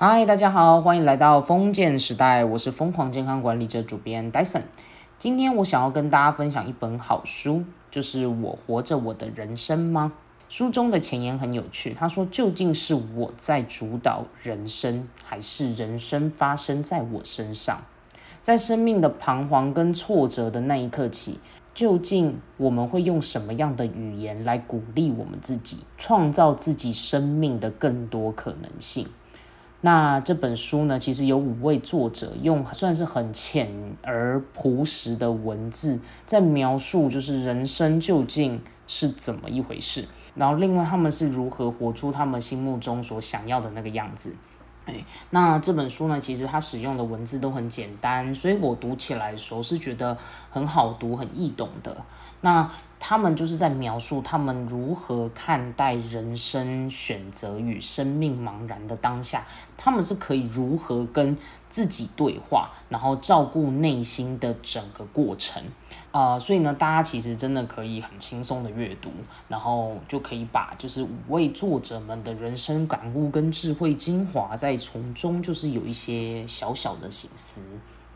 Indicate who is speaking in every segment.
Speaker 1: 嗨，大家好，欢迎来到封建时代，我是疯狂健康管理者主编 Dyson。今天我想要跟大家分享一本好书，就是《我活着我的人生吗》。书中的前言很有趣，他说：“究竟是我在主导人生，还是人生发生在我身上？在生命的彷徨跟挫折的那一刻起，究竟我们会用什么样的语言来鼓励我们自己，创造自己生命的更多可能性？”那这本书呢，其实有五位作者用算是很浅而朴实的文字，在描述就是人生究竟是怎么一回事。然后，另外他们是如何活出他们心目中所想要的那个样子？哎，那这本书呢，其实它使用的文字都很简单，所以我读起来的时候是觉得很好读、很易懂的。那他们就是在描述他们如何看待人生选择与生命茫然的当下，他们是可以如何跟自己对话，然后照顾内心的整个过程。啊，所以呢，大家其实真的可以很轻松的阅读，然后就可以把就是五位作者们的人生感悟跟智慧精华，在从中就是有一些小小的醒思。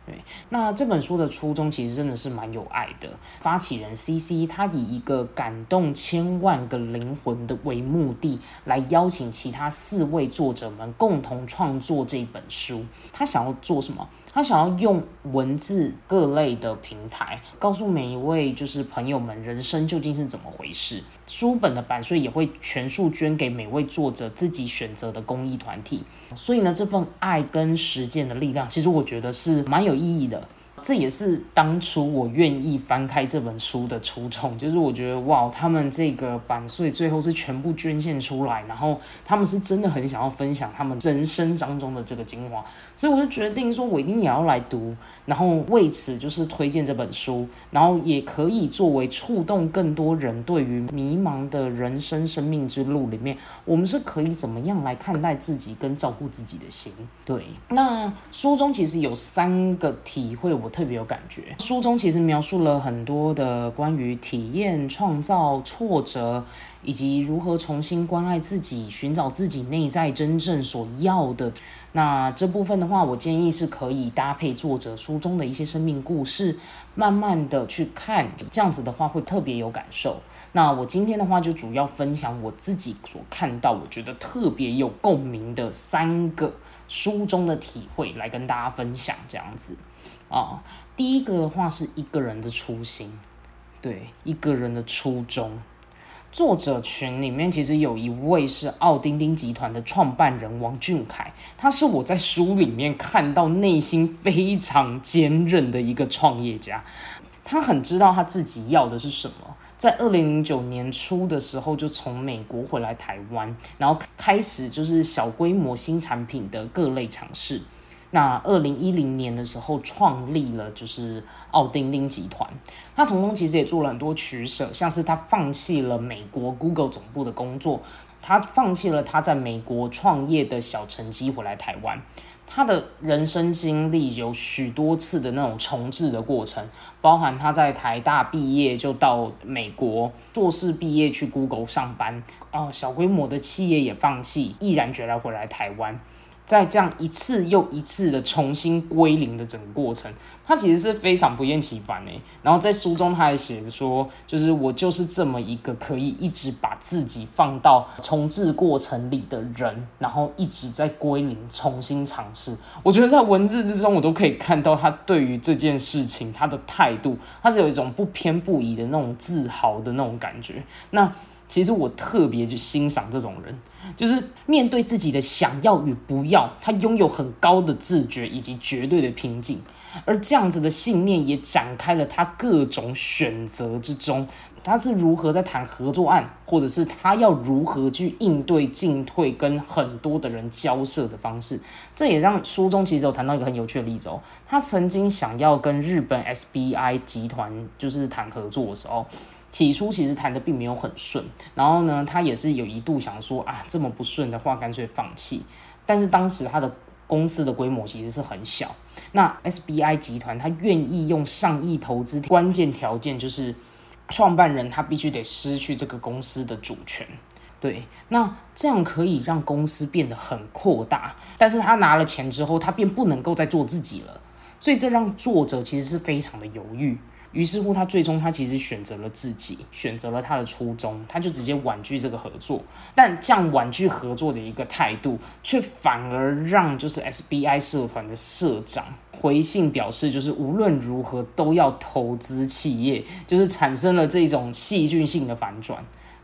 Speaker 1: 对，那这本书的初衷其实真的是蛮有爱的。发起人 C C 他以一个感动千万个灵魂的为目的，来邀请其他四位作者们共同创作这本书。他想要做什么？他想要用文字各类的平台，告诉每一位就是朋友们，人生究竟是怎么回事。书本的版税也会全数捐给每位作者自己选择的公益团体。所以呢，这份爱跟实践的力量，其实我觉得是蛮有意义的。这也是当初我愿意翻开这本书的初衷，就是我觉得哇，他们这个版税最后是全部捐献出来，然后他们是真的很想要分享他们人生当中的这个精华，所以我就决定说，我一定也要来读，然后为此就是推荐这本书，然后也可以作为触动更多人对于迷茫的人生生命之路里面，我们是可以怎么样来看待自己跟照顾自己的心。对，那书中其实有三个体会我。特别有感觉。书中其实描述了很多的关于体验、创造、挫折，以及如何重新关爱自己、寻找自己内在真正所要的。那这部分的话，我建议是可以搭配作者书中的一些生命故事，慢慢的去看，这样子的话会特别有感受。那我今天的话就主要分享我自己所看到，我觉得特别有共鸣的三个书中的体会，来跟大家分享这样子。啊，第一个的话是一个人的初心，对一个人的初衷。作者群里面其实有一位是奥丁丁集团的创办人王俊凯，他是我在书里面看到内心非常坚韧的一个创业家。他很知道他自己要的是什么，在二零零九年初的时候就从美国回来台湾，然后开始就是小规模新产品的各类尝试。那二零一零年的时候创立了就是奥丁丁集团，他从中其实也做了很多取舍，像是他放弃了美国 Google 总部的工作，他放弃了他在美国创业的小成绩回来台湾，他的人生经历有许多次的那种重置的过程，包含他在台大毕业就到美国，硕士毕业去 Google 上班，啊，小规模的企业也放弃，毅然决然回来台湾。在这样一次又一次的重新归零的整个过程，他其实是非常不厌其烦诶。然后在书中他还写着说，就是我就是这么一个可以一直把自己放到重置过程里的人，然后一直在归零重新尝试。我觉得在文字之中，我都可以看到他对于这件事情他的态度，他是有一种不偏不倚的那种自豪的那种感觉。那其实我特别去欣赏这种人，就是面对自己的想要与不要，他拥有很高的自觉以及绝对的平静，而这样子的信念也展开了他各种选择之中，他是如何在谈合作案，或者是他要如何去应对进退跟很多的人交涉的方式，这也让书中其实有谈到一个很有趣的例子哦，他曾经想要跟日本 SBI 集团就是谈合作的时候。起初其实谈的并没有很顺，然后呢，他也是有一度想说啊，这么不顺的话，干脆放弃。但是当时他的公司的规模其实是很小，那 SBI 集团他愿意用上亿投资，关键条件就是创办人他必须得失去这个公司的主权。对，那这样可以让公司变得很扩大，但是他拿了钱之后，他便不能够再做自己了，所以这让作者其实是非常的犹豫。于是乎，他最终他其实选择了自己，选择了他的初衷，他就直接婉拒这个合作。但这样婉拒合作的一个态度，却反而让就是 SBI 社团的社长回信表示，就是无论如何都要投资企业，就是产生了这种戏剧性的反转。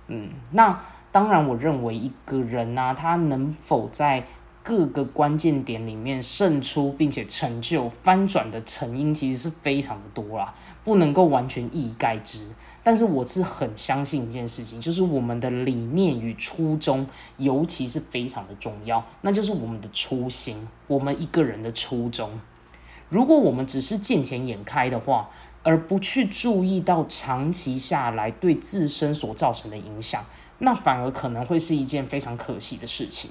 Speaker 1: 嗯，那当然，我认为一个人呢，他能否在各个关键点里面胜出，并且成就翻转的成因，其实是非常的多啦，不能够完全一以概之。但是我是很相信一件事情，就是我们的理念与初衷，尤其是非常的重要，那就是我们的初心，我们一个人的初衷。如果我们只是见钱眼开的话，而不去注意到长期下来对自身所造成的影响，那反而可能会是一件非常可惜的事情。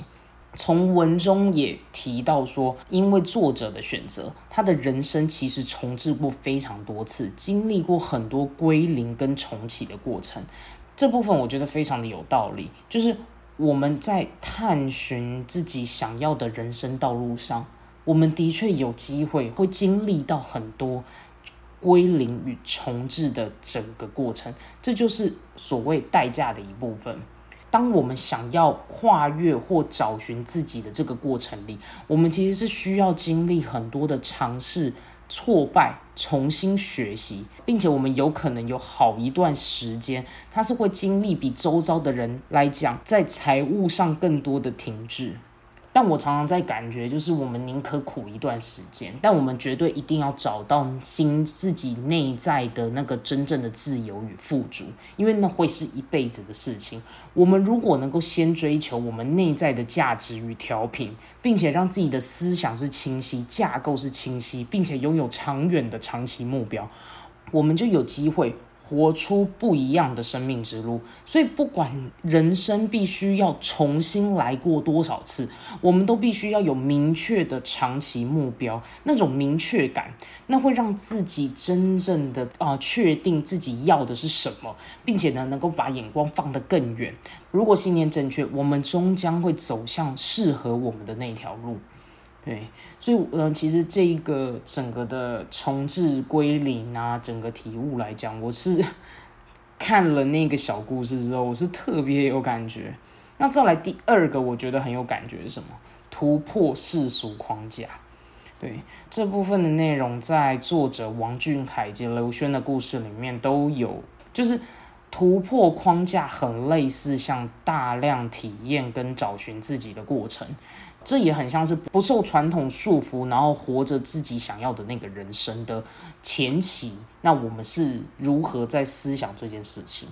Speaker 1: 从文中也提到说，因为作者的选择，他的人生其实重置过非常多次，经历过很多归零跟重启的过程。这部分我觉得非常的有道理，就是我们在探寻自己想要的人生道路上，我们的确有机会会经历到很多归零与重置的整个过程，这就是所谓代价的一部分。当我们想要跨越或找寻自己的这个过程里，我们其实是需要经历很多的尝试、挫败、重新学习，并且我们有可能有好一段时间，它是会经历比周遭的人来讲，在财务上更多的停滞。但我常常在感觉，就是我们宁可苦一段时间，但我们绝对一定要找到心自己内在的那个真正的自由与富足，因为那会是一辈子的事情。我们如果能够先追求我们内在的价值与调频，并且让自己的思想是清晰、架构是清晰，并且拥有长远的长期目标，我们就有机会。活出不一样的生命之路，所以不管人生必须要重新来过多少次，我们都必须要有明确的长期目标，那种明确感，那会让自己真正的啊确定自己要的是什么，并且呢能够把眼光放得更远。如果信念正确，我们终将会走向适合我们的那条路。对，所以呃，其实这一个整个的重置归零啊，整个体悟来讲，我是 看了那个小故事之后，我是特别有感觉。那再来第二个，我觉得很有感觉是什么？突破世俗框架。对，这部分的内容在作者王俊凯及刘轩的故事里面都有，就是突破框架，很类似像大量体验跟找寻自己的过程。这也很像是不受传统束缚，然后活着自己想要的那个人生的前期。那我们是如何在思想这件事情？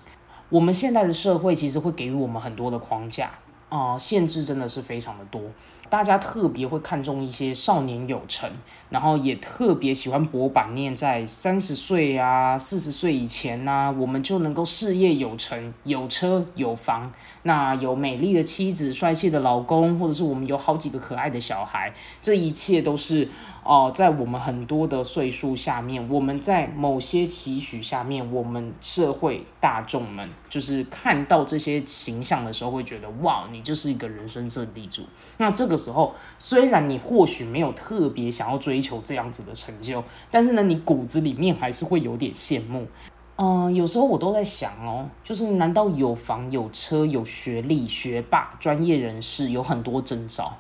Speaker 1: 我们现在的社会其实会给予我们很多的框架啊，限制真的是非常的多。大家特别会看重一些少年有成，然后也特别喜欢博版念在三十岁啊、四十岁以前呢，我们就能够事业有成、有车有房，那有美丽的妻子、帅气的老公，或者是我们有好几个可爱的小孩，这一切都是。哦，在我们很多的岁数下面，我们在某些期许下面，我们社会大众们就是看到这些形象的时候，会觉得哇，你就是一个人生胜利组。那这个时候，虽然你或许没有特别想要追求这样子的成就，但是呢，你骨子里面还是会有点羡慕。嗯，有时候我都在想哦，就是难道有房有车有学历、学霸、专业人士有很多征兆？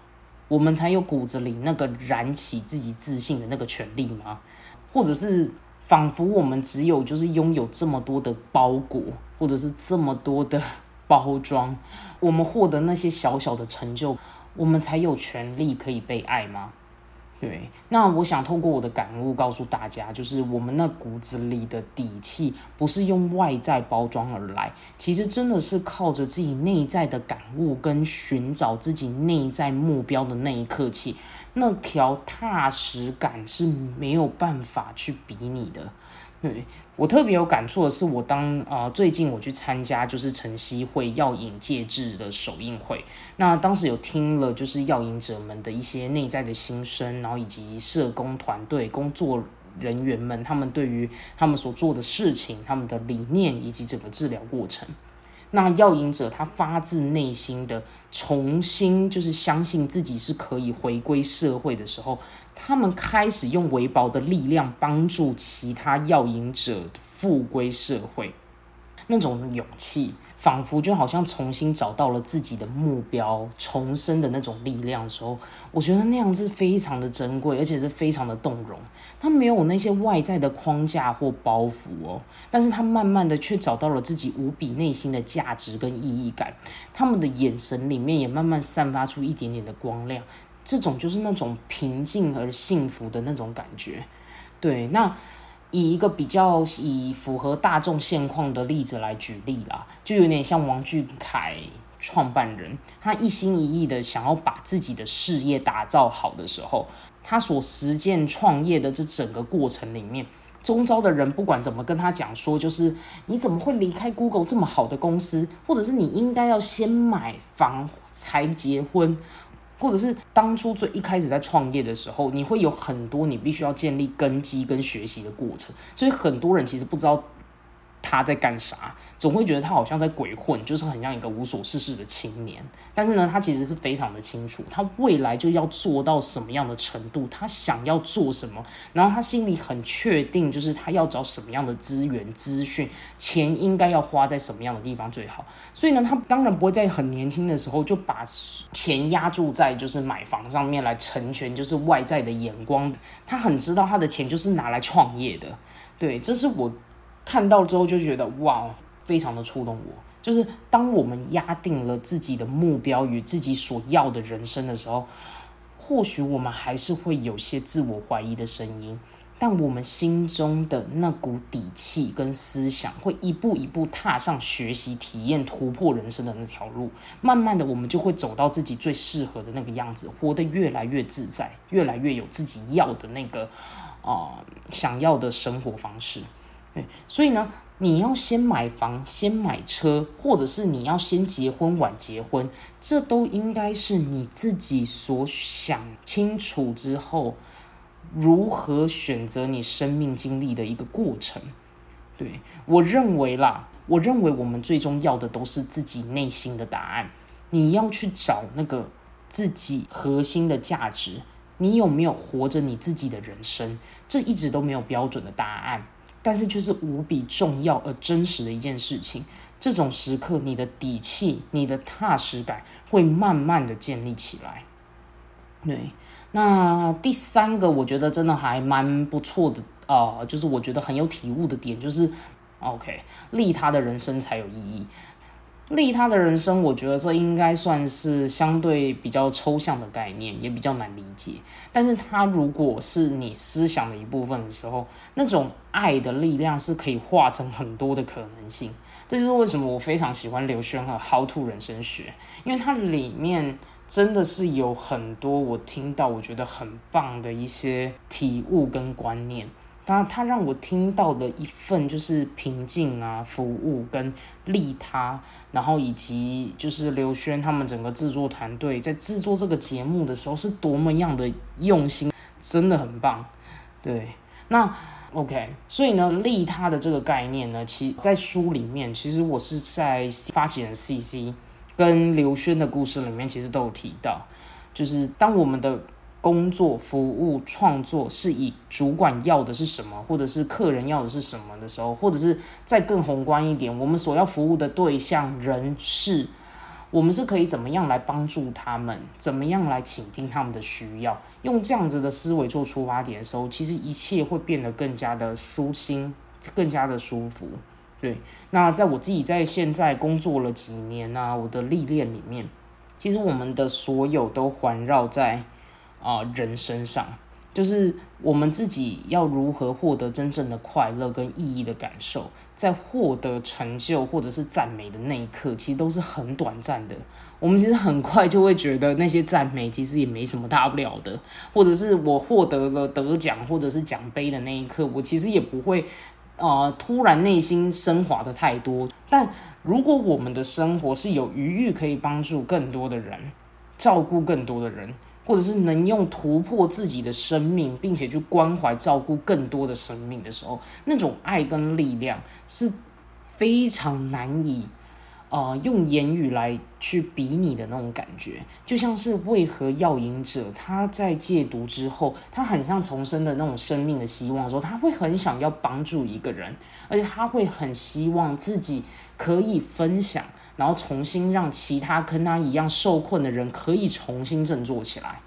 Speaker 1: 我们才有骨子里那个燃起自己自信的那个权利吗？或者是仿佛我们只有就是拥有这么多的包裹，或者是这么多的包装，我们获得那些小小的成就，我们才有权利可以被爱吗？对，那我想透过我的感悟告诉大家，就是我们那骨子里的底气，不是用外在包装而来，其实真的是靠着自己内在的感悟跟寻找自己内在目标的那一刻起，那条踏实感是没有办法去比拟的。对我特别有感触的是，我当啊最近我去参加就是晨曦会药引戒治的首映会，那当时有听了就是药引者们的一些内在的心声，然后以及社工团队工作人员们他们对于他们所做的事情、他们的理念以及整个治疗过程。那药瘾者他发自内心的重新就是相信自己是可以回归社会的时候，他们开始用微薄的力量帮助其他药瘾者复归社会，那种勇气。仿佛就好像重新找到了自己的目标，重生的那种力量的时候，我觉得那样是非常的珍贵，而且是非常的动容。他没有那些外在的框架或包袱哦，但是他慢慢的却找到了自己无比内心的价值跟意义感。他们的眼神里面也慢慢散发出一点点的光亮，这种就是那种平静而幸福的那种感觉。对，那。以一个比较以符合大众现况的例子来举例啦，就有点像王俊凯创办人，他一心一意的想要把自己的事业打造好的时候，他所实践创业的这整个过程里面，中招的人不管怎么跟他讲说，就是你怎么会离开 Google 这么好的公司，或者是你应该要先买房才结婚。或者是当初最一开始在创业的时候，你会有很多你必须要建立根基跟学习的过程，所以很多人其实不知道。他在干啥？总会觉得他好像在鬼混，就是很像一个无所事事的青年。但是呢，他其实是非常的清楚，他未来就要做到什么样的程度，他想要做什么，然后他心里很确定，就是他要找什么样的资源、资讯、钱，应该要花在什么样的地方最好。所以呢，他当然不会在很年轻的时候就把钱压注在就是买房上面来成全，就是外在的眼光。他很知道他的钱就是拿来创业的。对，这是我。看到之后就觉得哇，非常的触动我。就是当我们压定了自己的目标与自己所要的人生的时候，或许我们还是会有些自我怀疑的声音，但我们心中的那股底气跟思想会一步一步踏上学习、体验、突破人生的那条路。慢慢的，我们就会走到自己最适合的那个样子，活得越来越自在，越来越有自己要的那个啊想要的生活方式。对，所以呢，你要先买房、先买车，或者是你要先结婚、晚结婚，这都应该是你自己所想清楚之后，如何选择你生命经历的一个过程。对我认为啦，我认为我们最终要的都是自己内心的答案。你要去找那个自己核心的价值，你有没有活着你自己的人生？这一直都没有标准的答案。但是却是无比重要而真实的一件事情。这种时刻，你的底气、你的踏实感会慢慢的建立起来。对，那第三个，我觉得真的还蛮不错的啊，就是我觉得很有体悟的点，就是，OK，利他的人生才有意义。利他的人生，我觉得这应该算是相对比较抽象的概念，也比较难理解。但是它如果是你思想的一部分的时候，那种爱的力量是可以化成很多的可能性。这就是为什么我非常喜欢刘轩和《How to 人生学》，因为它里面真的是有很多我听到我觉得很棒的一些体悟跟观念。他他让我听到的一份就是平静啊，服务跟利他，然后以及就是刘轩他们整个制作团队在制作这个节目的时候是多么样的用心，真的很棒。对，那 OK，所以呢，利他的这个概念呢，其在书里面，其实我是在发起人 CC 跟刘轩的故事里面，其实都有提到，就是当我们的。工作、服务、创作是以主管要的是什么，或者是客人要的是什么的时候，或者是再更宏观一点，我们所要服务的对象、人事，我们是可以怎么样来帮助他们，怎么样来倾听他们的需要，用这样子的思维做出发点的时候，其实一切会变得更加的舒心，更加的舒服。对，那在我自己在现在工作了几年啊，我的历练里面，其实我们的所有都环绕在。啊，人身上就是我们自己要如何获得真正的快乐跟意义的感受，在获得成就或者是赞美的那一刻，其实都是很短暂的。我们其实很快就会觉得那些赞美其实也没什么大不了的，或者是我获得了得奖或者是奖杯的那一刻，我其实也不会啊突然内心升华的太多。但如果我们的生活是有余裕可以帮助更多的人，照顾更多的人。或者是能用突破自己的生命，并且去关怀照顾更多的生命的时候，那种爱跟力量是非常难以呃，用言语来去比拟的那种感觉，就像是为何药瘾者他在戒毒之后，他很像重生的那种生命的希望的时候，他会很想要帮助一个人，而且他会很希望自己可以分享，然后重新让其他跟他一样受困的人可以重新振作起来。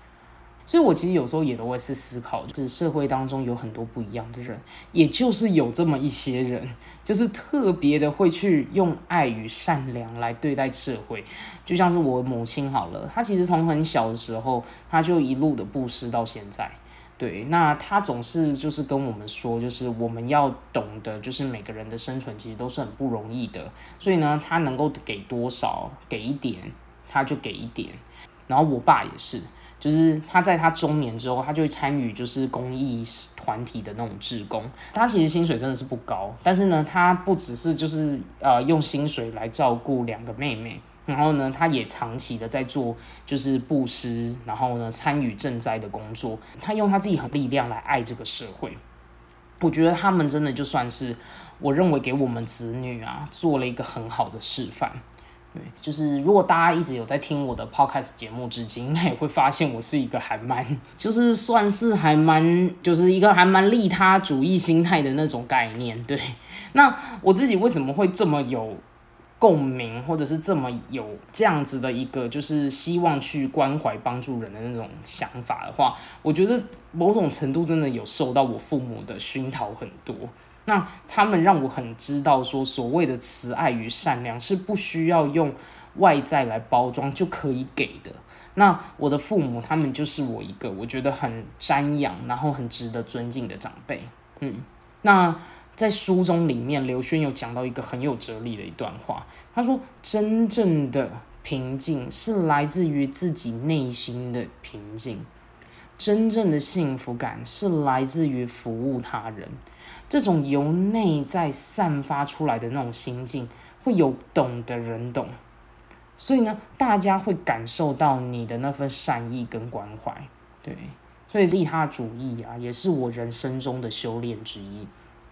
Speaker 1: 所以，我其实有时候也都会是思考，就是社会当中有很多不一样的人，也就是有这么一些人，就是特别的会去用爱与善良来对待社会。就像是我母亲好了，她其实从很小的时候，她就一路的布施到现在。对，那他总是就是跟我们说，就是我们要懂得，就是每个人的生存其实都是很不容易的。所以呢，他能够给多少，给一点，他就给一点。然后我爸也是。就是他在他中年之后，他就会参与就是公益团体的那种志工。他其实薪水真的是不高，但是呢，他不只是就是呃用薪水来照顾两个妹妹，然后呢，他也长期的在做就是布施，然后呢参与赈灾的工作。他用他自己很力量来爱这个社会。我觉得他们真的就算是我认为给我们子女啊做了一个很好的示范。对，就是如果大家一直有在听我的 podcast 节目，至今应该也会发现我是一个还蛮，就是算是还蛮，就是一个还蛮利他主义心态的那种概念。对，那我自己为什么会这么有共鸣，或者是这么有这样子的一个，就是希望去关怀帮助人的那种想法的话，我觉得某种程度真的有受到我父母的熏陶很多。那他们让我很知道，说所谓的慈爱与善良是不需要用外在来包装就可以给的。那我的父母，他们就是我一个我觉得很瞻仰，然后很值得尊敬的长辈。嗯，那在书中里面，刘轩有讲到一个很有哲理的一段话，他说：“真正的平静是来自于自己内心的平静，真正的幸福感是来自于服务他人。”这种由内在散发出来的那种心境，会有懂的人懂，所以呢，大家会感受到你的那份善意跟关怀，对，所以利他主义啊，也是我人生中的修炼之一。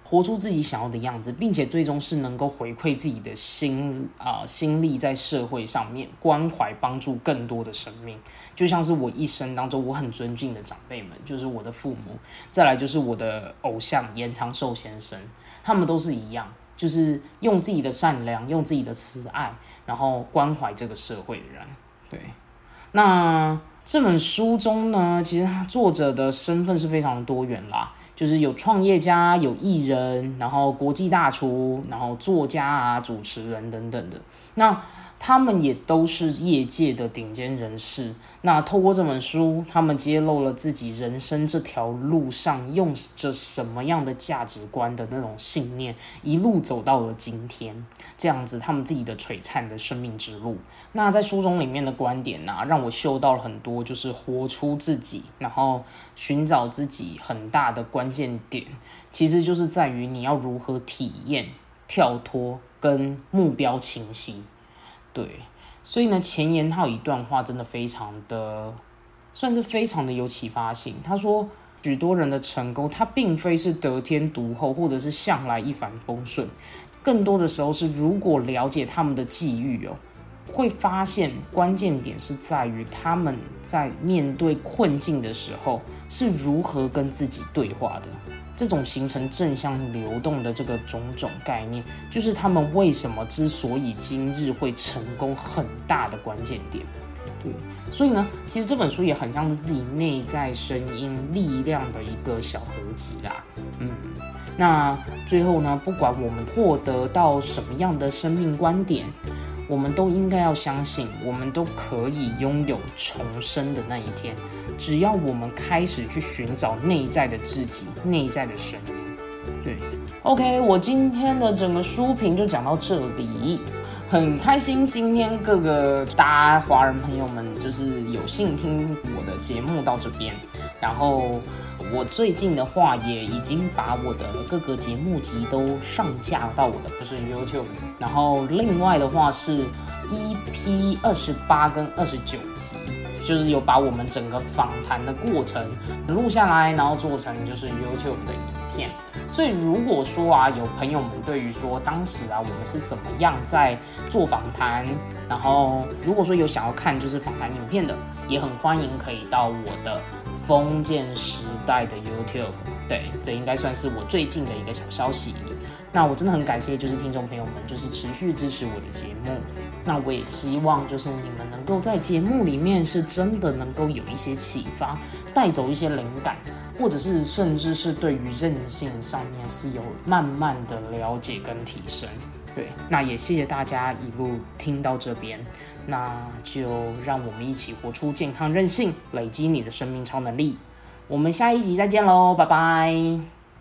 Speaker 1: 活出自己想要的样子，并且最终是能够回馈自己的心啊心力在社会上面关怀帮助更多的生命，就像是我一生当中我很尊敬的长辈们，就是我的父母，再来就是我的偶像严长寿先生，他们都是一样，就是用自己的善良，用自己的慈爱，然后关怀这个社会的人。对，那这本书中呢，其实作者的身份是非常多元啦。就是有创业家、有艺人，然后国际大厨，然后作家啊、主持人等等的。那他们也都是业界的顶尖人士。那透过这本书，他们揭露了自己人生这条路上用着什么样的价值观的那种信念，一路走到了今天这样子，他们自己的璀璨的生命之路。那在书中里面的观点呢，让我嗅到了很多，就是活出自己，然后寻找自己很大的关键点，其实就是在于你要如何体验、跳脱跟目标清晰。对，所以呢，前言他有一段话，真的非常的，算是非常的有启发性。他说，许多人的成功，他并非是得天独厚，或者是向来一帆风顺，更多的时候是，如果了解他们的际遇哦。会发现关键点是在于他们在面对困境的时候是如何跟自己对话的。这种形成正向流动的这个种种概念，就是他们为什么之所以今日会成功很大的关键点。对，所以呢，其实这本书也很像是自己内在声音力量的一个小合集啦。嗯，那最后呢，不管我们获得到什么样的生命观点。我们都应该要相信，我们都可以拥有重生的那一天。只要我们开始去寻找内在的自己、内在的声音。对，OK，我今天的整个书评就讲到这里。很开心，今天各个大华人朋友们就是有幸听我的节目到这边。然后我最近的话也已经把我的各个节目集都上架到我的不是 YouTube。然后另外的话是 EP 二十八跟二十九集，就是有把我们整个访谈的过程录下来，然后做成就是 YouTube 的影片。所以如果说啊，有朋友们对于说当时啊，我们是怎么样在做访谈，然后如果说有想要看就是访谈影片的，也很欢迎可以到我的封建时代的 YouTube。对，这应该算是我最近的一个小消息。那我真的很感谢，就是听众朋友们，就是持续支持我的节目。那我也希望，就是你们能够在节目里面是真的能够有一些启发，带走一些灵感，或者是甚至是对于韧性上面是有慢慢的了解跟提升。对，那也谢谢大家一路听到这边，那就让我们一起活出健康任性，累积你的生命超能力。我们下一集再见喽，拜拜。